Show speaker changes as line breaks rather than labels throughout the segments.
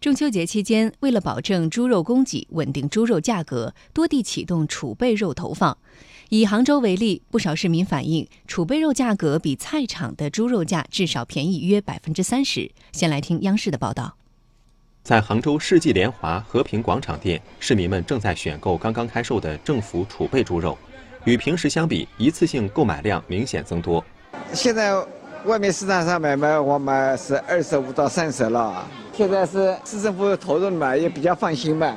中秋节期间，为了保证猪肉供给、稳定猪肉价格，多地启动储备肉投放。以杭州为例，不少市民反映，储备肉价格比菜场的猪肉价至少便宜约百分之三十。先来听央视的报道。
在杭州世纪联华和平广场店，市民们正在选购刚刚开售的政府储备猪肉，与平时相比，一次性购买量明显增多。
现在外面市场上买卖，我买是二十五到三十了。现在是市政府投入嘛，也比较放心嘛。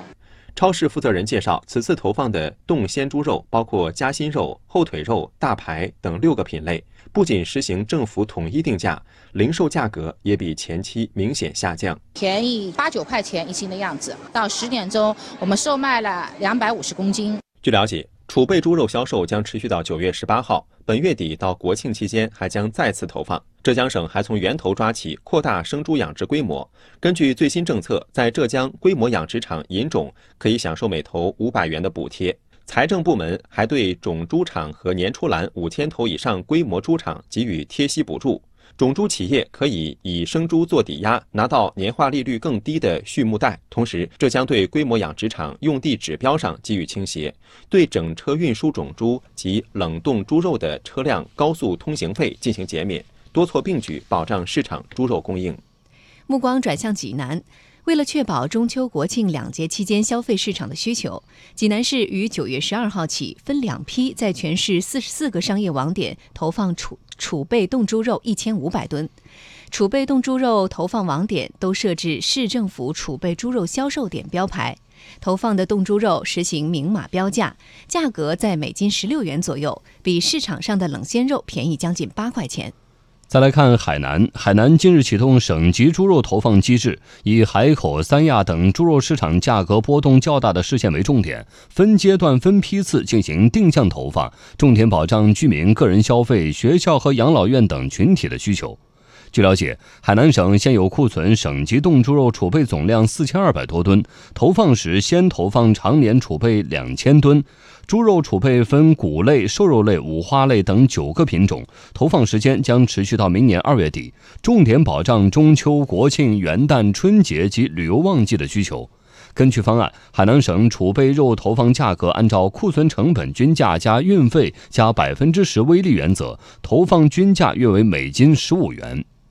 超市负责人介绍，此次投放的冻鲜猪肉包括夹心肉、后腿肉、大排等六个品类，不仅实行政府统一定价，零售价格也比前期明显下降，
便宜八九块钱一斤的样子。到十点钟，我们售卖了两百五十公斤。
据了解。储备猪肉销售将持续到九月十八号，本月底到国庆期间还将再次投放。浙江省还从源头抓起，扩大生猪养殖规模。根据最新政策，在浙江规模养殖场引种可以享受每头五百元的补贴。财政部门还对种猪场和年出栏五千头以上规模猪场给予贴息补助。种猪企业可以以生猪做抵押，拿到年化利率更低的畜牧贷。同时，这将对规模养殖场用地指标上给予倾斜，对整车运输种猪及冷冻猪肉的车辆高速通行费进行减免，多措并举，保障市场猪肉供应。
目光转向济南。为了确保中秋国庆两节期间消费市场的需求，济南市于九月十二号起分两批在全市四十四个商业网点投放储储备冻猪肉一千五百吨。储备冻猪肉投放网点都设置市政府储备猪肉销售点标牌，投放的冻猪肉实行明码标价，价格在每斤十六元左右，比市场上的冷鲜肉便宜将近八块钱。
再来看海南，海南近日启动省级猪肉投放机制，以海口、三亚等猪肉市场价格波动较大的市县为重点，分阶段、分批次进行定向投放，重点保障居民个人消费、学校和养老院等群体的需求。据了解，海南省现有库存省级冻猪肉储备总量四千二百多吨，投放时先投放常年储备两千吨。猪肉储备分谷类、瘦肉类、五花类等九个品种，投放时间将持续到明年二月底，重点保障中秋、国庆、元旦、春节及旅游旺季的需求。根据方案，海南省储备肉投放价格按照库存成本均价加运费加百分之十微利原则，投放均价约为每斤十五元。